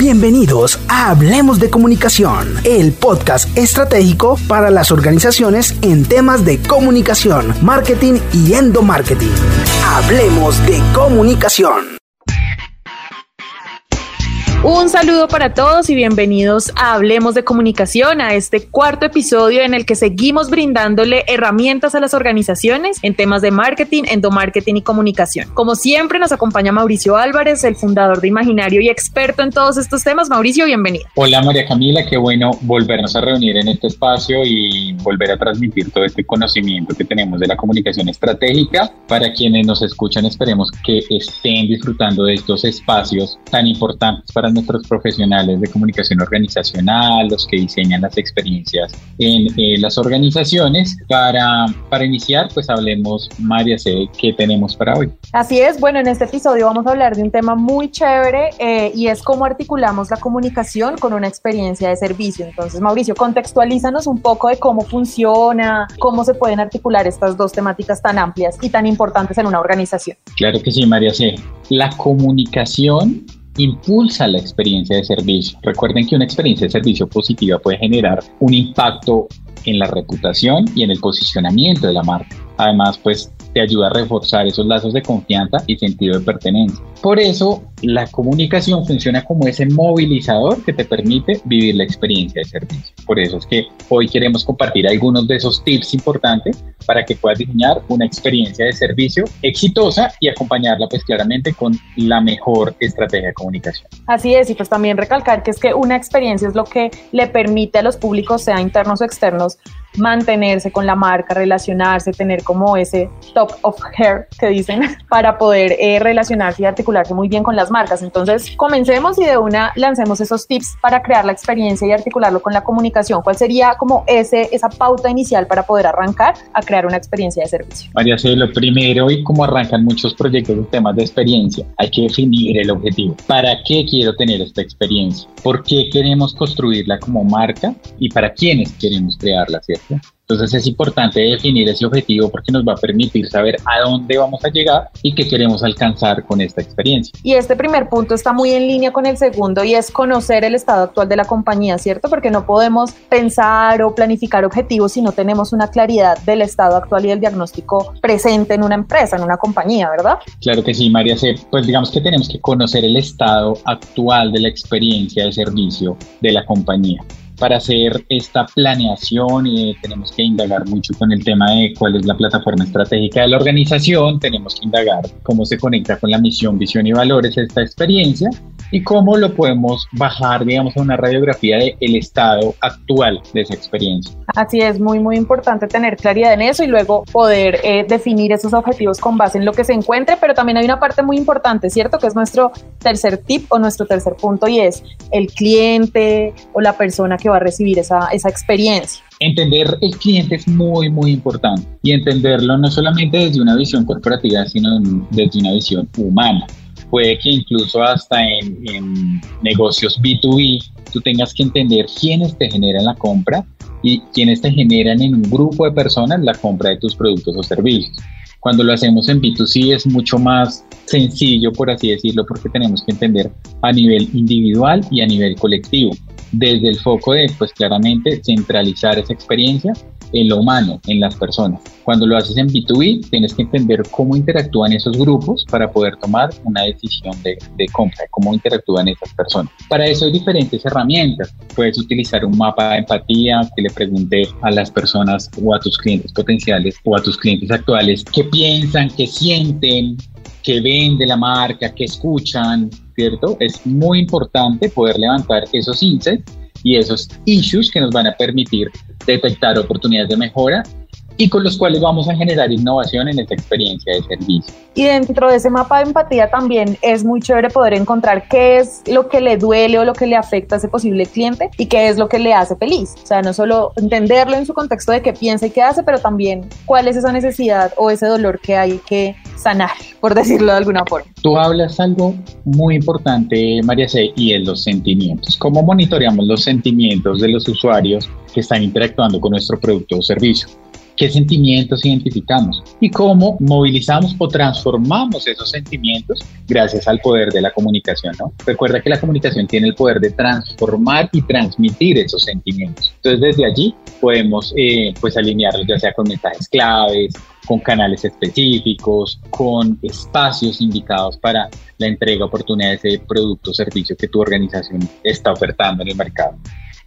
Bienvenidos a Hablemos de Comunicación, el podcast estratégico para las organizaciones en temas de comunicación, marketing y endomarketing. Hablemos de comunicación. Un saludo para todos y bienvenidos a Hablemos de Comunicación, a este cuarto episodio en el que seguimos brindándole herramientas a las organizaciones en temas de marketing, endomarketing y comunicación. Como siempre nos acompaña Mauricio Álvarez, el fundador de Imaginario y experto en todos estos temas. Mauricio, bienvenido. Hola María Camila, qué bueno volvernos a reunir en este espacio y volver a transmitir todo este conocimiento que tenemos de la comunicación estratégica. Para quienes nos escuchan, esperemos que estén disfrutando de estos espacios tan importantes para nuestros profesionales de comunicación organizacional, los que diseñan las experiencias en eh, las organizaciones. Para, para iniciar, pues hablemos, María C, ¿qué tenemos para hoy? Así es, bueno, en este episodio vamos a hablar de un tema muy chévere eh, y es cómo articulamos la comunicación con una experiencia de servicio. Entonces, Mauricio, contextualízanos un poco de cómo funciona, cómo se pueden articular estas dos temáticas tan amplias y tan importantes en una organización. Claro que sí, María C. La comunicación impulsa la experiencia de servicio. Recuerden que una experiencia de servicio positiva puede generar un impacto en la reputación y en el posicionamiento de la marca. Además, pues te ayuda a reforzar esos lazos de confianza y sentido de pertenencia. Por eso, la comunicación funciona como ese movilizador que te permite vivir la experiencia de servicio. Por eso es que hoy queremos compartir algunos de esos tips importantes para que puedas diseñar una experiencia de servicio exitosa y acompañarla pues claramente con la mejor estrategia de comunicación. Así es, y pues también recalcar que es que una experiencia es lo que le permite a los públicos, sea internos o externos, mantenerse con la marca, relacionarse, tener como ese top of hair que dicen para poder eh, relacionarse y articularse muy bien con las marcas. Entonces, comencemos y de una lancemos esos tips para crear la experiencia y articularlo con la comunicación. ¿Cuál sería como ese, esa pauta inicial para poder arrancar a crear una experiencia de servicio? María, sí, lo primero y como arrancan muchos proyectos de temas de experiencia, hay que definir el objetivo. ¿Para qué quiero tener esta experiencia? ¿Por qué queremos construirla como marca? ¿Y para quiénes queremos crearla, cierto? Entonces es importante definir ese objetivo porque nos va a permitir saber a dónde vamos a llegar y qué queremos alcanzar con esta experiencia. Y este primer punto está muy en línea con el segundo y es conocer el estado actual de la compañía, ¿cierto? Porque no podemos pensar o planificar objetivos si no tenemos una claridad del estado actual y del diagnóstico presente en una empresa, en una compañía, ¿verdad? Claro que sí, María. Pues digamos que tenemos que conocer el estado actual de la experiencia de servicio de la compañía para hacer esta planeación y tenemos que indagar mucho con el tema de cuál es la plataforma estratégica de la organización, tenemos que indagar cómo se conecta con la misión, visión y valores esta experiencia y cómo lo podemos bajar, digamos, a una radiografía del el estado actual de esa experiencia. Así es, muy, muy importante tener claridad en eso y luego poder eh, definir esos objetivos con base en lo que se encuentre, pero también hay una parte muy importante, ¿cierto? Que es nuestro tercer tip o nuestro tercer punto y es el cliente o la persona que va a recibir esa, esa experiencia. Entender el cliente es muy, muy importante y entenderlo no solamente desde una visión corporativa, sino desde una visión humana puede que incluso hasta en, en, negocios B2B tú tengas que entender quiénes te generan la compra y quiénes te generan en un grupo de personas la compra de tus productos o servicios. Cuando lo hacemos en B2C es mucho más sencillo, por así decirlo, porque tenemos que entender a nivel individual y a nivel colectivo, desde el foco de, pues claramente, centralizar esa experiencia en lo humano, en las personas. Cuando lo haces en B2B, tienes que entender cómo interactúan esos grupos para poder tomar una decisión de, de, compra, cómo interactúan esas personas. Para eso hay diferentes herramientas. Puedes utilizar un mapa de empatía que le pregunte a las personas o a tus clientes potenciales o a tus clientes actuales qué piensan, qué sienten, qué ven de la marca, qué escuchan, ¿cierto? Es muy importante poder levantar esos insights y esos issues que nos van a permitir detectar oportunidades de mejora y con los cuales vamos a generar innovación en esta experiencia de servicio. Y dentro de ese mapa de empatía también es muy chévere poder encontrar qué es lo que le duele o lo que le afecta a ese posible cliente y qué es lo que le hace feliz. O sea, no solo entenderlo en su contexto de qué piensa y qué hace, pero también cuál es esa necesidad o ese dolor que hay que sanar, por decirlo de alguna forma. Tú hablas algo muy importante, María C, y es los sentimientos. ¿Cómo monitoreamos los sentimientos de los usuarios que están interactuando con nuestro producto o servicio? Qué sentimientos identificamos y cómo movilizamos o transformamos esos sentimientos gracias al poder de la comunicación. ¿no? Recuerda que la comunicación tiene el poder de transformar y transmitir esos sentimientos. Entonces desde allí podemos eh, pues alinearlos ya sea con mensajes claves, con canales específicos, con espacios indicados para la entrega, oportunidades de producto o servicio que tu organización está ofertando en el mercado.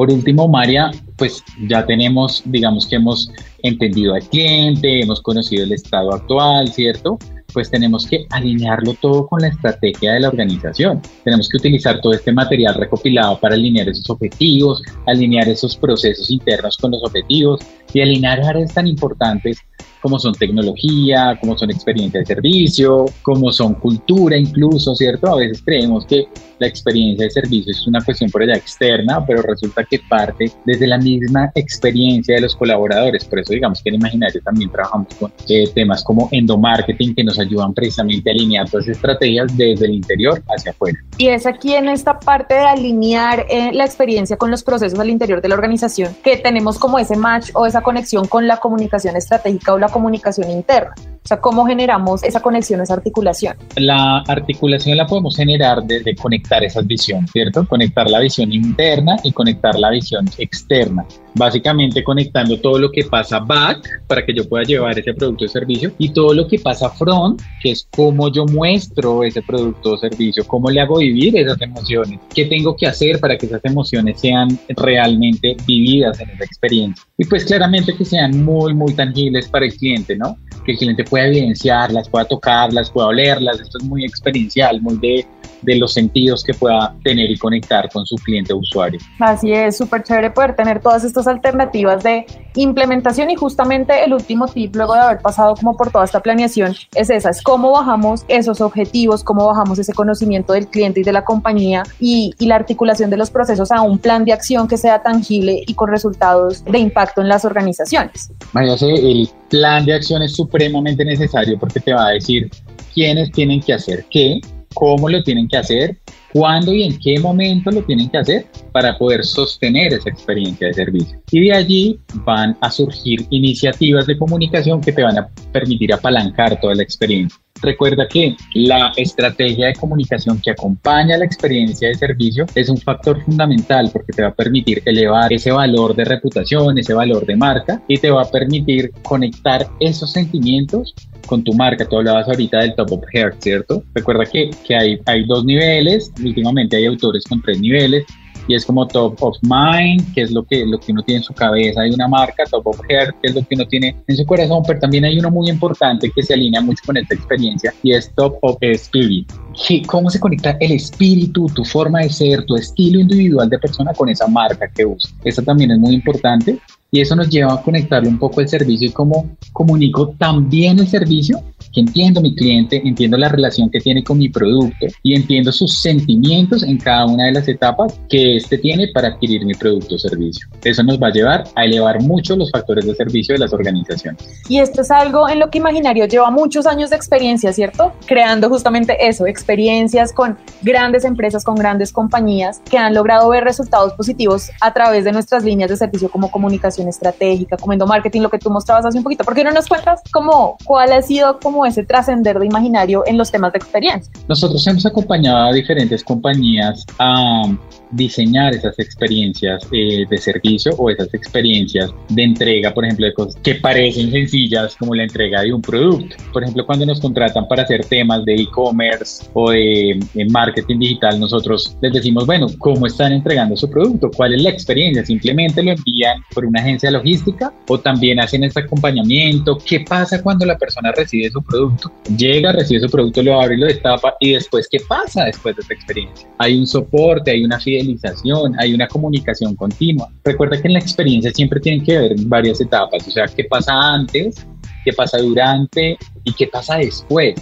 Por último, María, pues ya tenemos, digamos que hemos entendido al cliente, hemos conocido el estado actual, ¿cierto? Pues tenemos que alinearlo todo con la estrategia de la organización. Tenemos que utilizar todo este material recopilado para alinear esos objetivos, alinear esos procesos internos con los objetivos y alinear áreas tan importantes como son tecnología, como son experiencia de servicio, como son cultura incluso, ¿cierto? A veces creemos que la experiencia de servicio es una cuestión por allá externa, pero resulta que parte desde la misma experiencia de los colaboradores. Por eso digamos que en Imaginario también trabajamos con eh, temas como endomarketing que nos ayudan precisamente a alinear todas las estrategias desde el interior hacia afuera. Y es aquí en esta parte de alinear eh, la experiencia con los procesos al interior de la organización que tenemos como ese match o esa conexión con la comunicación estratégica o la comunicación interna. Sea, ¿cómo generamos esa conexión, esa articulación? La articulación la podemos generar desde conectar esas visiones, ¿cierto? Conectar la visión interna y conectar la visión externa. Básicamente conectando todo lo que pasa back para que yo pueda llevar ese producto o servicio y todo lo que pasa front, que es cómo yo muestro ese producto o servicio, cómo le hago vivir esas emociones, qué tengo que hacer para que esas emociones sean realmente vividas en esa experiencia. Y pues claramente que sean muy, muy tangibles para el cliente, ¿no? Que el cliente pueda evidenciarlas, pueda tocarlas, pueda olerlas. Esto es muy experiencial, muy de, de los sentidos que pueda tener y conectar con su cliente o usuario. Así es, súper chévere poder tener todas estas alternativas de implementación y justamente el último tip luego de haber pasado como por toda esta planeación es esa, es cómo bajamos esos objetivos, cómo bajamos ese conocimiento del cliente y de la compañía y, y la articulación de los procesos a un plan de acción que sea tangible y con resultados de impacto en las organizaciones. María, el plan de acción es supremamente necesario porque te va a decir quiénes tienen que hacer qué, cómo lo tienen que hacer, cuándo y en qué momento lo tienen que hacer para poder sostener esa experiencia de servicio. Y de allí van a surgir iniciativas de comunicación que te van a permitir apalancar toda la experiencia. Recuerda que la estrategia de comunicación que acompaña la experiencia de servicio es un factor fundamental porque te va a permitir elevar ese valor de reputación, ese valor de marca y te va a permitir conectar esos sentimientos con tu marca. Tú hablabas ahorita del top of heart, ¿cierto? Recuerda que, que hay, hay dos niveles, últimamente hay autores con tres niveles y es como top of mind, que es lo que, lo que uno tiene en su cabeza, hay una marca, top of heart, que es lo que uno tiene en su corazón, pero también hay uno muy importante que se alinea mucho con esta experiencia y es top of spirit. ¿Cómo se conecta el espíritu, tu forma de ser, tu estilo individual de persona con esa marca que usa? Eso también es muy importante y eso nos lleva a conectarle un poco el servicio y cómo comunico también el servicio, que entiendo mi cliente, entiendo la relación que tiene con mi producto y entiendo sus sentimientos en cada una de las etapas que éste tiene para adquirir mi producto o servicio. Eso nos va a llevar a elevar mucho los factores de servicio de las organizaciones. Y esto es algo en lo que Imaginario lleva muchos años de experiencia, ¿cierto? Creando justamente eso, experiencias con grandes empresas, con grandes compañías que han logrado ver resultados positivos a través de nuestras líneas de servicio como comunicación estratégica, como endomarketing, lo que tú mostrabas hace un poquito. ¿Por qué no nos cuentas cómo, cuál ha sido como ese trascender de imaginario en los temas de experiencia? Nosotros hemos acompañado a diferentes compañías a diseñar esas experiencias eh, de servicio o esas experiencias de entrega, por ejemplo, de cosas que parecen sencillas como la entrega de un producto. Por ejemplo, cuando nos contratan para hacer temas de e-commerce o de, marketing digital, nosotros les decimos, bueno, ¿cómo están entregando su producto? ¿Cuál es la experiencia? ¿Simplemente lo envían por una agencia logística o también hacen este acompañamiento? ¿Qué pasa cuando la persona recibe su producto? Llega, recibe su producto, lo abre y lo destapa y después, ¿qué pasa después de esta experiencia? Hay un soporte, hay una fidelización, hay una comunicación continua. Recuerda que en la experiencia siempre tienen que haber varias etapas, o sea, ¿qué pasa antes? ¿Qué pasa durante? ¿Y qué pasa después?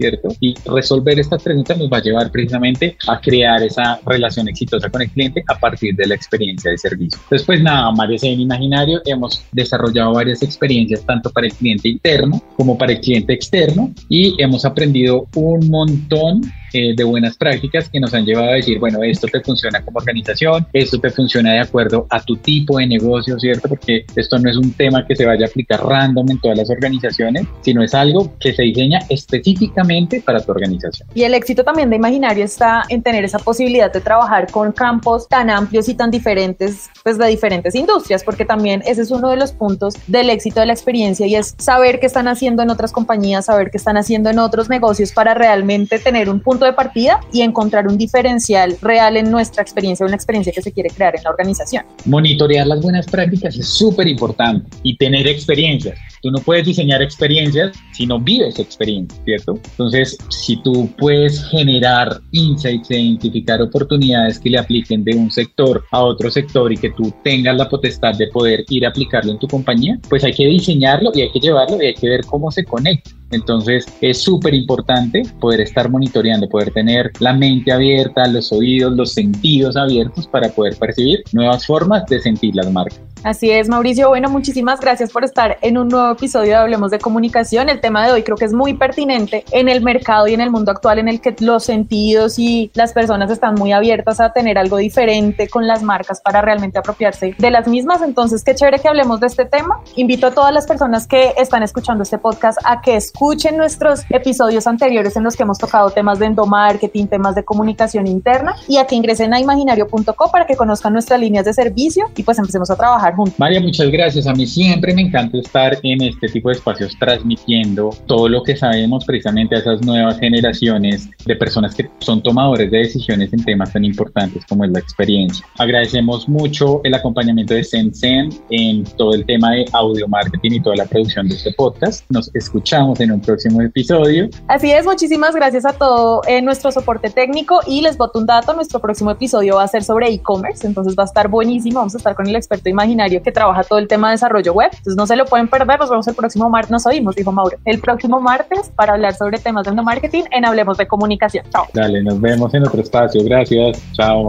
¿Cierto? Y resolver estas preguntas nos va a llevar precisamente a crear esa relación exitosa con el cliente a partir de la experiencia de servicio. Entonces, pues nada, María en Imaginario hemos desarrollado varias experiencias tanto para el cliente interno como para el cliente externo y hemos aprendido un montón eh, de buenas prácticas que nos han llevado a decir, bueno, esto te funciona como organización, esto te funciona de acuerdo a tu tipo de negocio, ¿cierto? Porque esto no es un tema que se vaya a aplicar random en todas las organizaciones, sino es algo que se diseña específicamente para tu organización. Y el éxito también de Imaginario está en tener esa posibilidad de trabajar con campos tan amplios y tan diferentes, pues de diferentes industrias, porque también ese es uno de los puntos del éxito de la experiencia y es saber qué están haciendo en otras compañías, saber qué están haciendo en otros negocios para realmente tener un punto de partida y encontrar un diferencial real en nuestra experiencia, una experiencia que se quiere crear en la organización. Monitorear las buenas prácticas es súper importante y tener experiencias. Tú no puedes diseñar experiencias si no vives experiencias, ¿cierto? Entonces, si tú puedes generar insights e identificar oportunidades que le apliquen de un sector a otro sector y que tú tengas la potestad de poder ir a aplicarlo en tu compañía, pues hay que diseñarlo y hay que llevarlo y hay que ver cómo se conecta. Entonces es súper importante poder estar monitoreando, poder tener la mente abierta, los oídos, los sentidos abiertos para poder percibir nuevas formas de sentir las marcas. Así es, Mauricio. Bueno, muchísimas gracias por estar en un nuevo episodio de Hablemos de Comunicación. El tema de hoy creo que es muy pertinente en el mercado y en el mundo actual en el que los sentidos y las personas están muy abiertas a tener algo diferente con las marcas para realmente apropiarse de las mismas. Entonces, qué chévere que hablemos de este tema. Invito a todas las personas que están escuchando este podcast a que escuchen nuestros episodios anteriores en los que hemos tocado temas de endomarketing, temas de comunicación interna y a que ingresen a imaginario.co para que conozcan nuestras líneas de servicio y pues empecemos a trabajar María, muchas gracias. A mí siempre me encanta estar en este tipo de espacios transmitiendo todo lo que sabemos precisamente a esas nuevas generaciones de personas que son tomadores de decisiones en temas tan importantes como es la experiencia. Agradecemos mucho el acompañamiento de Sensen en todo el tema de audio marketing y toda la producción de este podcast. Nos escuchamos en un próximo episodio. Así es, muchísimas gracias a todo en nuestro soporte técnico y les boto un dato, nuestro próximo episodio va a ser sobre e-commerce, entonces va a estar buenísimo, vamos a estar con el experto imaginario que trabaja todo el tema de desarrollo web. Entonces no se lo pueden perder, nos vemos el próximo martes, nos oímos, dijo Mauro, el próximo martes para hablar sobre temas de marketing en Hablemos de Comunicación. Chao. Dale, nos vemos en otro espacio. Gracias. Chao.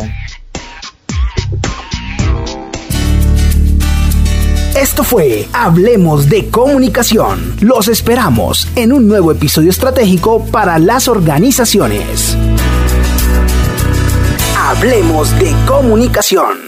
Esto fue Hablemos de Comunicación. Los esperamos en un nuevo episodio estratégico para las organizaciones. Hablemos de Comunicación.